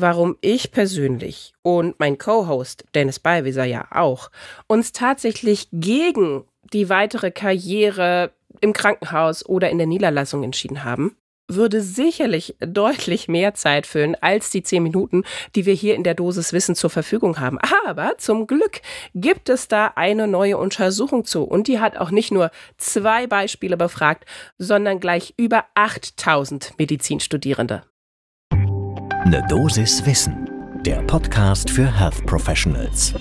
warum ich persönlich und mein Co-Host Dennis Ballwieser ja auch uns tatsächlich gegen die weitere Karriere im Krankenhaus oder in der Niederlassung entschieden haben, würde sicherlich deutlich mehr Zeit füllen als die zehn Minuten, die wir hier in der Dosis Wissen zur Verfügung haben. Aber zum Glück gibt es da eine neue Untersuchung zu und die hat auch nicht nur zwei Beispiele befragt, sondern gleich über 8000 Medizinstudierende. Eine Dosis Wissen, der Podcast für Health Professionals.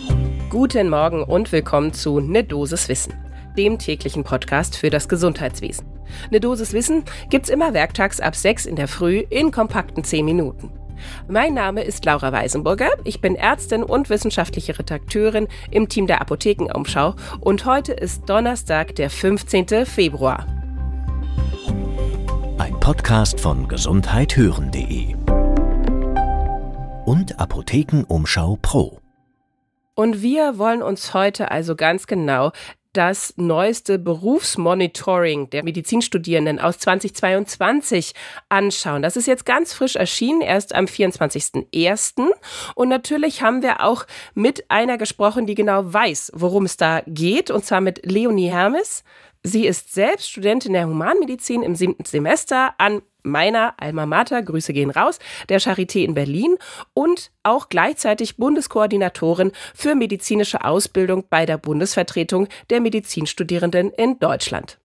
Guten Morgen und willkommen zu Ne Dosis Wissen, dem täglichen Podcast für das Gesundheitswesen. Eine Dosis Wissen gibt's immer werktags ab 6 in der Früh in kompakten 10 Minuten. Mein Name ist Laura Weisenburger. Ich bin Ärztin und wissenschaftliche Redakteurin im Team der Apothekenumschau und heute ist Donnerstag, der 15. Februar. Ein Podcast von gesundheithören.de und Apothekenumschau Pro. Und wir wollen uns heute also ganz genau das neueste Berufsmonitoring der Medizinstudierenden aus 2022 anschauen. Das ist jetzt ganz frisch erschienen, erst am 24.01. Und natürlich haben wir auch mit einer gesprochen, die genau weiß, worum es da geht, und zwar mit Leonie Hermes. Sie ist selbst Studentin der Humanmedizin im siebten Semester an meiner Alma Mater, Grüße gehen raus, der Charité in Berlin und auch gleichzeitig Bundeskoordinatorin für medizinische Ausbildung bei der Bundesvertretung der Medizinstudierenden in Deutschland.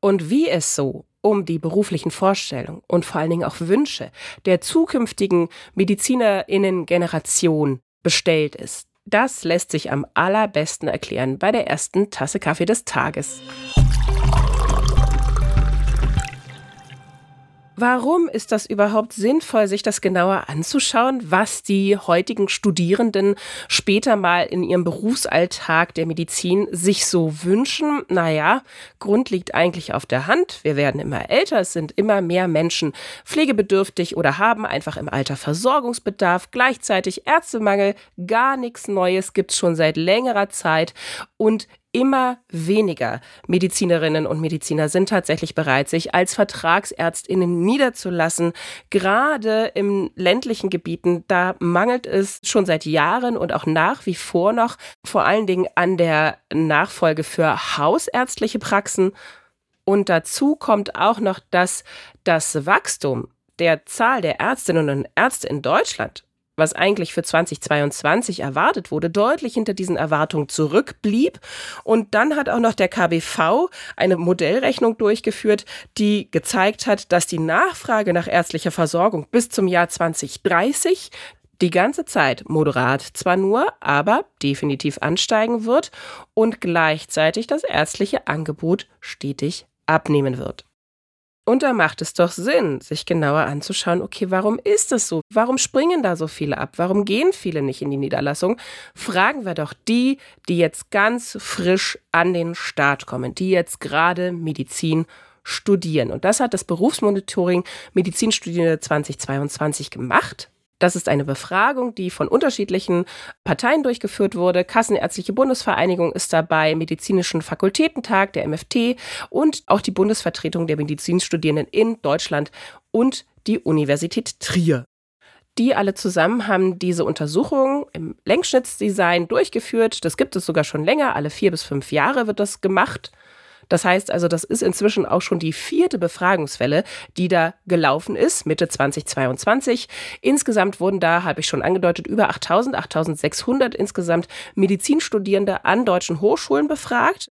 Und wie es so um die beruflichen Vorstellungen und vor allen Dingen auch Wünsche der zukünftigen Medizinerinnen-Generation bestellt ist, das lässt sich am allerbesten erklären bei der ersten Tasse Kaffee des Tages. Warum ist das überhaupt sinnvoll, sich das genauer anzuschauen, was die heutigen Studierenden später mal in ihrem Berufsalltag der Medizin sich so wünschen? Naja, Grund liegt eigentlich auf der Hand. Wir werden immer älter, es sind immer mehr Menschen pflegebedürftig oder haben einfach im Alter Versorgungsbedarf. Gleichzeitig Ärztemangel, gar nichts Neues gibt es schon seit längerer Zeit. Und immer weniger Medizinerinnen und Mediziner sind tatsächlich bereit, sich als Vertragsärztinnen niederzulassen. Gerade im ländlichen Gebieten, da mangelt es schon seit Jahren und auch nach wie vor noch vor allen Dingen an der Nachfolge für hausärztliche Praxen. Und dazu kommt auch noch, dass das Wachstum der Zahl der Ärztinnen und Ärzte in Deutschland was eigentlich für 2022 erwartet wurde, deutlich hinter diesen Erwartungen zurückblieb. Und dann hat auch noch der KBV eine Modellrechnung durchgeführt, die gezeigt hat, dass die Nachfrage nach ärztlicher Versorgung bis zum Jahr 2030 die ganze Zeit moderat zwar nur, aber definitiv ansteigen wird und gleichzeitig das ärztliche Angebot stetig abnehmen wird. Und da macht es doch Sinn, sich genauer anzuschauen, okay, warum ist das so? Warum springen da so viele ab? Warum gehen viele nicht in die Niederlassung? Fragen wir doch die, die jetzt ganz frisch an den Start kommen, die jetzt gerade Medizin studieren. Und das hat das Berufsmonitoring Medizinstudierende 2022 gemacht. Das ist eine Befragung, die von unterschiedlichen Parteien durchgeführt wurde. Kassenärztliche Bundesvereinigung ist dabei, Medizinischen Fakultätentag, der MFT und auch die Bundesvertretung der Medizinstudierenden in Deutschland und die Universität Trier. Die alle zusammen haben diese Untersuchung im Längsschnittsdesign durchgeführt. Das gibt es sogar schon länger. Alle vier bis fünf Jahre wird das gemacht. Das heißt also, das ist inzwischen auch schon die vierte Befragungswelle, die da gelaufen ist, Mitte 2022. Insgesamt wurden da, habe ich schon angedeutet, über 8000, 8600 insgesamt Medizinstudierende an deutschen Hochschulen befragt.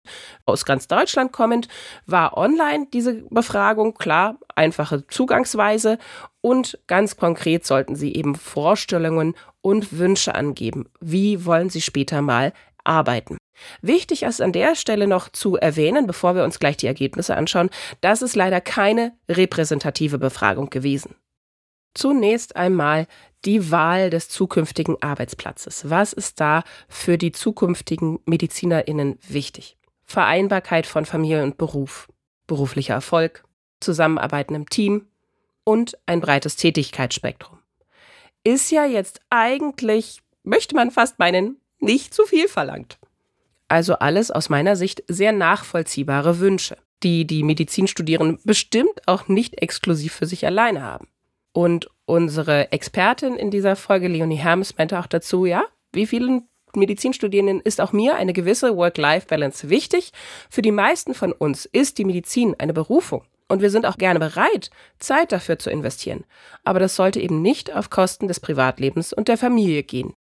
Aus ganz Deutschland kommend war online diese Befragung, klar, einfache Zugangsweise und ganz konkret sollten sie eben Vorstellungen und Wünsche angeben. Wie wollen sie später mal arbeiten? Wichtig ist an der Stelle noch zu erwähnen, bevor wir uns gleich die Ergebnisse anschauen, das ist leider keine repräsentative Befragung gewesen. Zunächst einmal die Wahl des zukünftigen Arbeitsplatzes. Was ist da für die zukünftigen Medizinerinnen wichtig? Vereinbarkeit von Familie und Beruf, beruflicher Erfolg, Zusammenarbeiten im Team und ein breites Tätigkeitsspektrum. Ist ja jetzt eigentlich, möchte man fast meinen, nicht zu viel verlangt. Also alles aus meiner Sicht sehr nachvollziehbare Wünsche, die die Medizinstudierenden bestimmt auch nicht exklusiv für sich alleine haben. Und unsere Expertin in dieser Folge, Leonie Hermes, meinte auch dazu, ja, wie vielen Medizinstudierenden ist auch mir eine gewisse Work-Life-Balance wichtig. Für die meisten von uns ist die Medizin eine Berufung. Und wir sind auch gerne bereit, Zeit dafür zu investieren. Aber das sollte eben nicht auf Kosten des Privatlebens und der Familie gehen.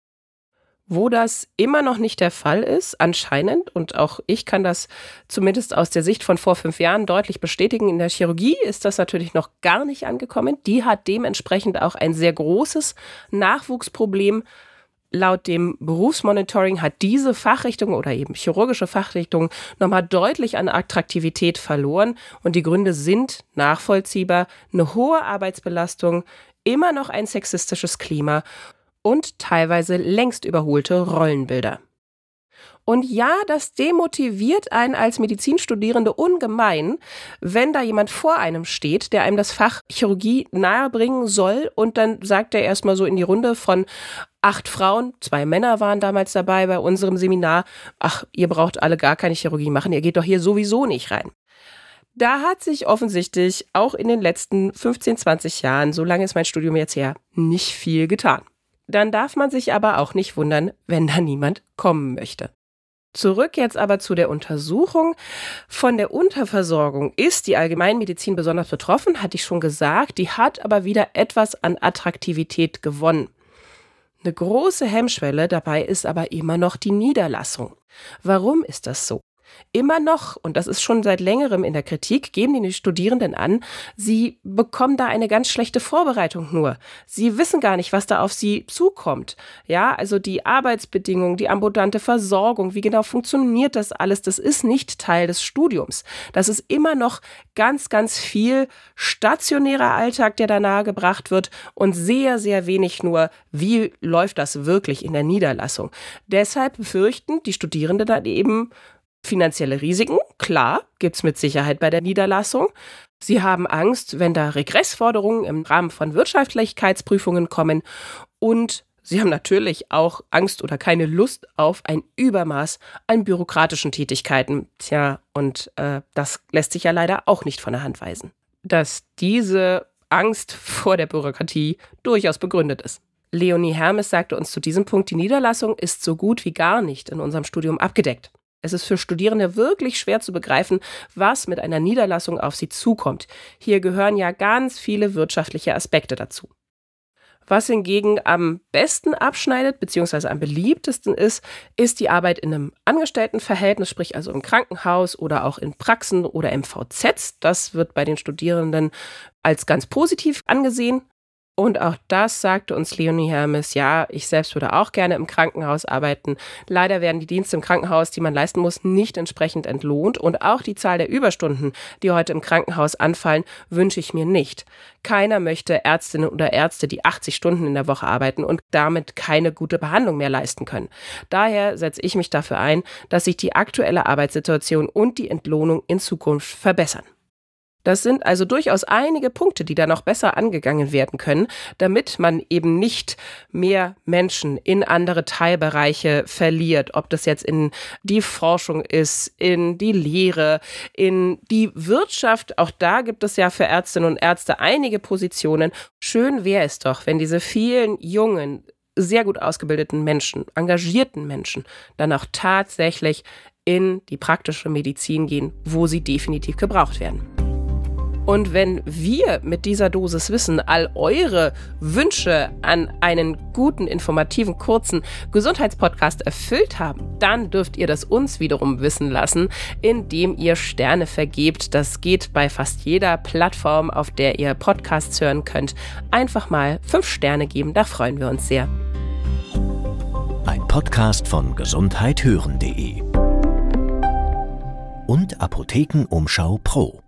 Wo das immer noch nicht der Fall ist, anscheinend, und auch ich kann das zumindest aus der Sicht von vor fünf Jahren deutlich bestätigen, in der Chirurgie ist das natürlich noch gar nicht angekommen. Die hat dementsprechend auch ein sehr großes Nachwuchsproblem. Laut dem Berufsmonitoring hat diese Fachrichtung oder eben chirurgische Fachrichtung nochmal deutlich an Attraktivität verloren. Und die Gründe sind nachvollziehbar. Eine hohe Arbeitsbelastung, immer noch ein sexistisches Klima und teilweise längst überholte Rollenbilder. Und ja, das demotiviert einen als Medizinstudierende ungemein, wenn da jemand vor einem steht, der einem das Fach Chirurgie nahebringen soll und dann sagt er erstmal so in die Runde von acht Frauen, zwei Männer waren damals dabei bei unserem Seminar, ach, ihr braucht alle gar keine Chirurgie machen, ihr geht doch hier sowieso nicht rein. Da hat sich offensichtlich auch in den letzten 15, 20 Jahren, so lange ist mein Studium jetzt her, nicht viel getan. Dann darf man sich aber auch nicht wundern, wenn da niemand kommen möchte. Zurück jetzt aber zu der Untersuchung. Von der Unterversorgung ist die Allgemeinmedizin besonders betroffen, hatte ich schon gesagt. Die hat aber wieder etwas an Attraktivität gewonnen. Eine große Hemmschwelle dabei ist aber immer noch die Niederlassung. Warum ist das so? Immer noch, und das ist schon seit längerem in der Kritik, geben die Studierenden an, sie bekommen da eine ganz schlechte Vorbereitung nur. Sie wissen gar nicht, was da auf sie zukommt. Ja, also die Arbeitsbedingungen, die ambulante Versorgung, wie genau funktioniert das alles, das ist nicht Teil des Studiums. Das ist immer noch ganz, ganz viel stationärer Alltag, der da nahegebracht wird und sehr, sehr wenig nur, wie läuft das wirklich in der Niederlassung. Deshalb befürchten die Studierenden dann eben, Finanzielle Risiken, klar, gibt es mit Sicherheit bei der Niederlassung. Sie haben Angst, wenn da Regressforderungen im Rahmen von Wirtschaftlichkeitsprüfungen kommen. Und Sie haben natürlich auch Angst oder keine Lust auf ein Übermaß an bürokratischen Tätigkeiten. Tja, und äh, das lässt sich ja leider auch nicht von der Hand weisen. Dass diese Angst vor der Bürokratie durchaus begründet ist. Leonie Hermes sagte uns zu diesem Punkt, die Niederlassung ist so gut wie gar nicht in unserem Studium abgedeckt. Es ist für Studierende wirklich schwer zu begreifen, was mit einer Niederlassung auf sie zukommt. Hier gehören ja ganz viele wirtschaftliche Aspekte dazu. Was hingegen am besten abschneidet, beziehungsweise am beliebtesten ist, ist die Arbeit in einem Angestelltenverhältnis, sprich also im Krankenhaus oder auch in Praxen oder MVZs. Das wird bei den Studierenden als ganz positiv angesehen. Und auch das sagte uns Leonie Hermes, ja, ich selbst würde auch gerne im Krankenhaus arbeiten. Leider werden die Dienste im Krankenhaus, die man leisten muss, nicht entsprechend entlohnt. Und auch die Zahl der Überstunden, die heute im Krankenhaus anfallen, wünsche ich mir nicht. Keiner möchte Ärztinnen oder Ärzte, die 80 Stunden in der Woche arbeiten und damit keine gute Behandlung mehr leisten können. Daher setze ich mich dafür ein, dass sich die aktuelle Arbeitssituation und die Entlohnung in Zukunft verbessern. Das sind also durchaus einige Punkte, die da noch besser angegangen werden können, damit man eben nicht mehr Menschen in andere Teilbereiche verliert, ob das jetzt in die Forschung ist, in die Lehre, in die Wirtschaft. Auch da gibt es ja für Ärztinnen und Ärzte einige Positionen. Schön wäre es doch, wenn diese vielen jungen, sehr gut ausgebildeten Menschen, engagierten Menschen dann auch tatsächlich in die praktische Medizin gehen, wo sie definitiv gebraucht werden. Und wenn wir mit dieser Dosis Wissen all eure Wünsche an einen guten, informativen, kurzen Gesundheitspodcast erfüllt haben, dann dürft ihr das uns wiederum wissen lassen, indem ihr Sterne vergebt. Das geht bei fast jeder Plattform, auf der ihr Podcasts hören könnt. Einfach mal fünf Sterne geben, da freuen wir uns sehr. Ein Podcast von gesundheithören.de und Apothekenumschau Pro.